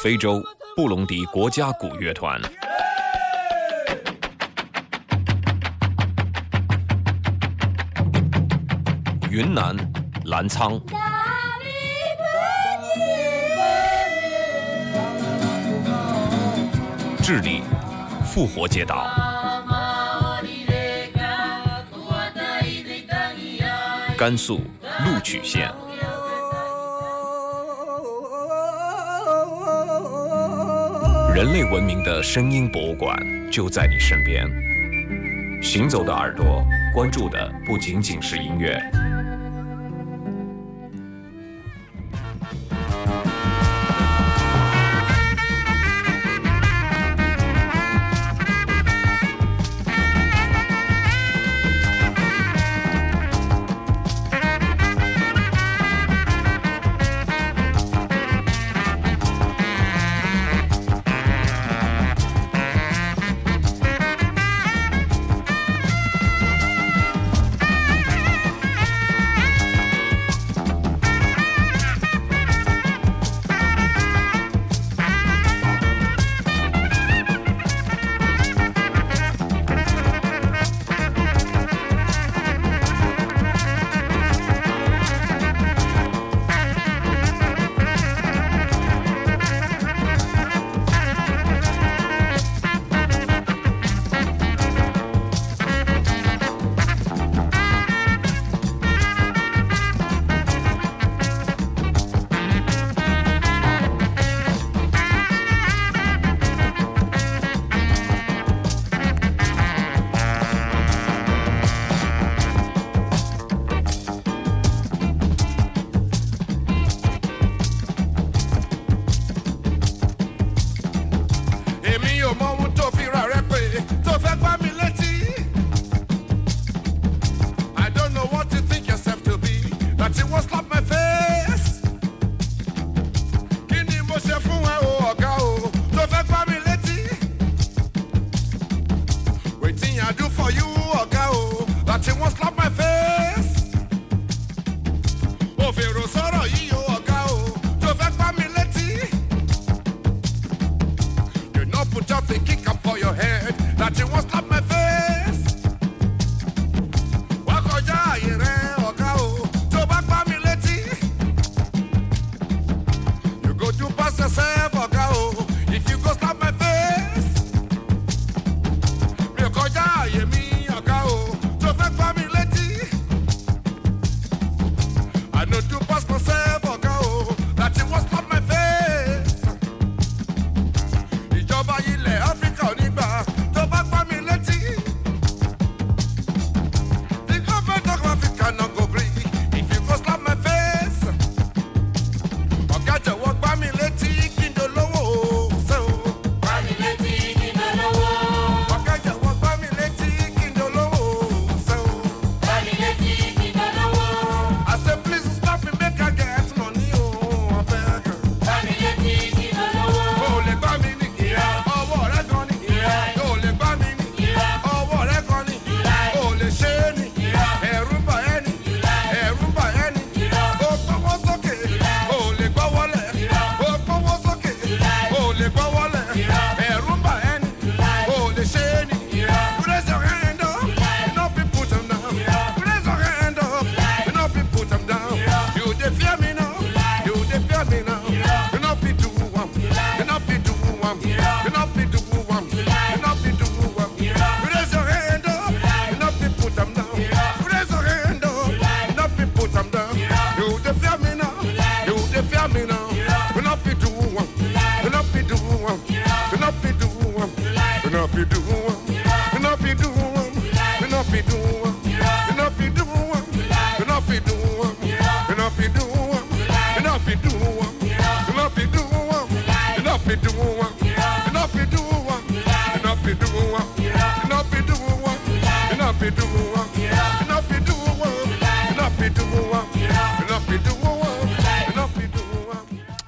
非洲布隆迪国家鼓乐团。云南澜沧，智利复活节岛，甘肃录取县，人类文明的声音博物馆就在你身边。行走的耳朵关注的不仅仅是音乐。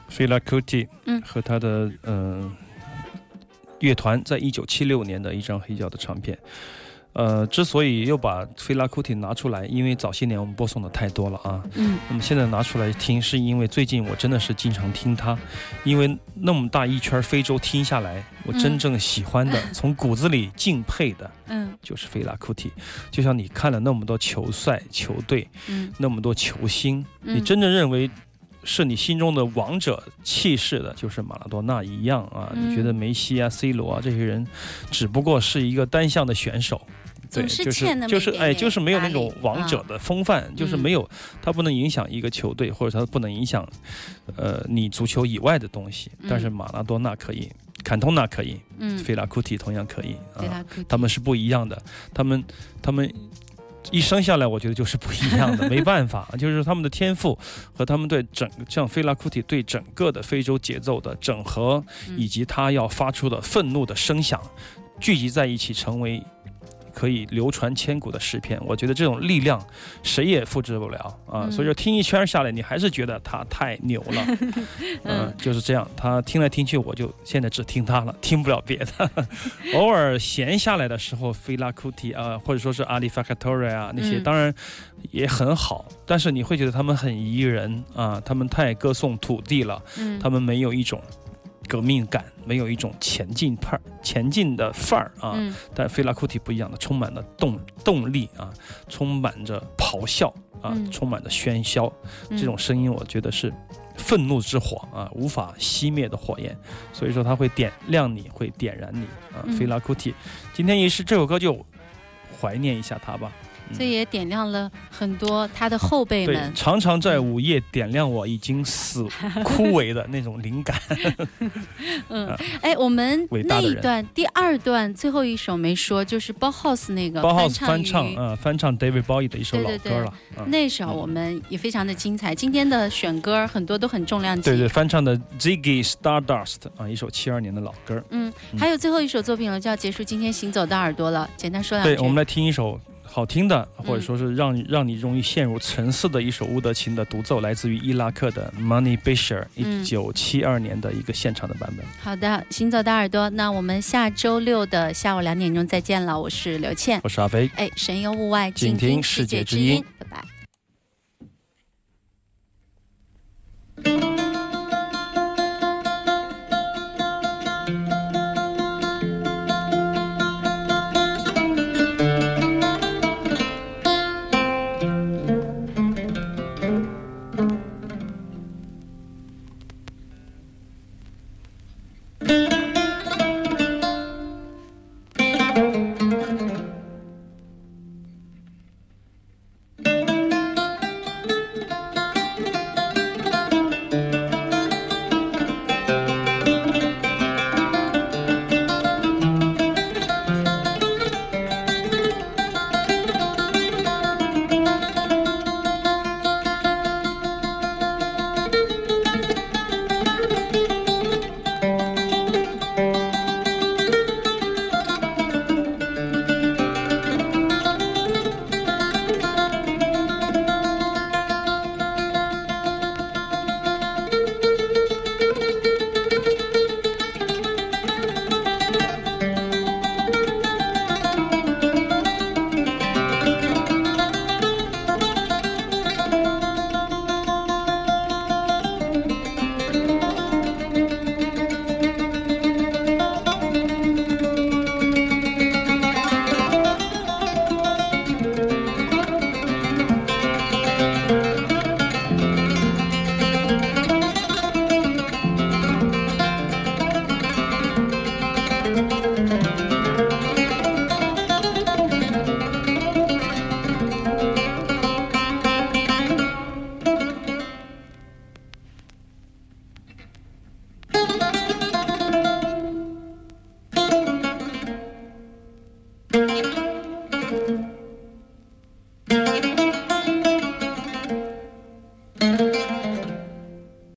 菲拉库蒂，嗯，和他的呃乐团，在一九七六年的一张黑胶的唱片，呃，之所以又把菲拉库蒂拿出来，因为早些年我们播送的太多了啊。嗯。那么现在拿出来听，是因为最近我真的是经常听他，因为那么大一圈非洲听下来，我真正喜欢的，从骨子里敬佩的，嗯，就是菲拉库蒂。就像你看了那么多球赛、球队，嗯，那么多球星，你真正认为是你心中的王者气势的，就是马拉多纳一样啊。你觉得梅西啊、C 罗啊这些人，只不过是一个单项的选手。对，就是就是哎，就是没有那种王者的风范，就是没有，他不能影响一个球队，或者他不能影响，呃，你足球以外的东西。但是马拉多纳可以，坎通纳可以，嗯，菲拉库蒂同样可以啊，他们是不一样的，他们他们一生下来，我觉得就是不一样的，没办法，就是他们的天赋和他们对整像菲拉库蒂对整个的非洲节奏的整合，以及他要发出的愤怒的声响，聚集在一起成为。可以流传千古的诗篇，我觉得这种力量谁也复制不了啊！所以说听一圈下来，你还是觉得他太牛了，嗯，就是这样。他听来听去，我就现在只听他了，听不了别的。偶尔闲下来的时候，菲拉库蒂啊，或者说是阿里法卡托瑞啊那些，当然也很好，但是你会觉得他们很宜人啊，他们太歌颂土地了，他们没有一种。革命感没有一种前进派儿、前进的范儿啊，但菲拉库蒂不一样的，充满了动动力啊，充满着咆哮啊，充满着喧嚣，这种声音我觉得是愤怒之火啊，无法熄灭的火焰，所以说它会点亮你，会点燃你啊，菲拉库蒂，今天也是这首歌就怀念一下他吧。这也点亮了很多他的后辈们，常常在午夜点亮我已经死枯萎的那种灵感。嗯，哎，我们那一段第二段最后一首没说，就是包 house 那个包 house 翻唱，呃，翻唱 David Bowie 的一首老歌了。那首我们也非常的精彩。今天的选歌很多都很重量级。对对，翻唱的 Ziggy Stardust 啊，一首七二年的老歌。嗯，还有最后一首作品了，就要结束今天行走的耳朵了。简单说两句。对，我们来听一首。好听的，或者说是让让你容易陷入沉思的一首乌德琴的独奏，来自于伊拉克的 Money Bisher，一九七二年的一个现场的版本。好的，行走的耳朵，那我们下周六的下午两点钟再见了。我是刘倩，我是阿飞。哎，神游物外，静听世界之音。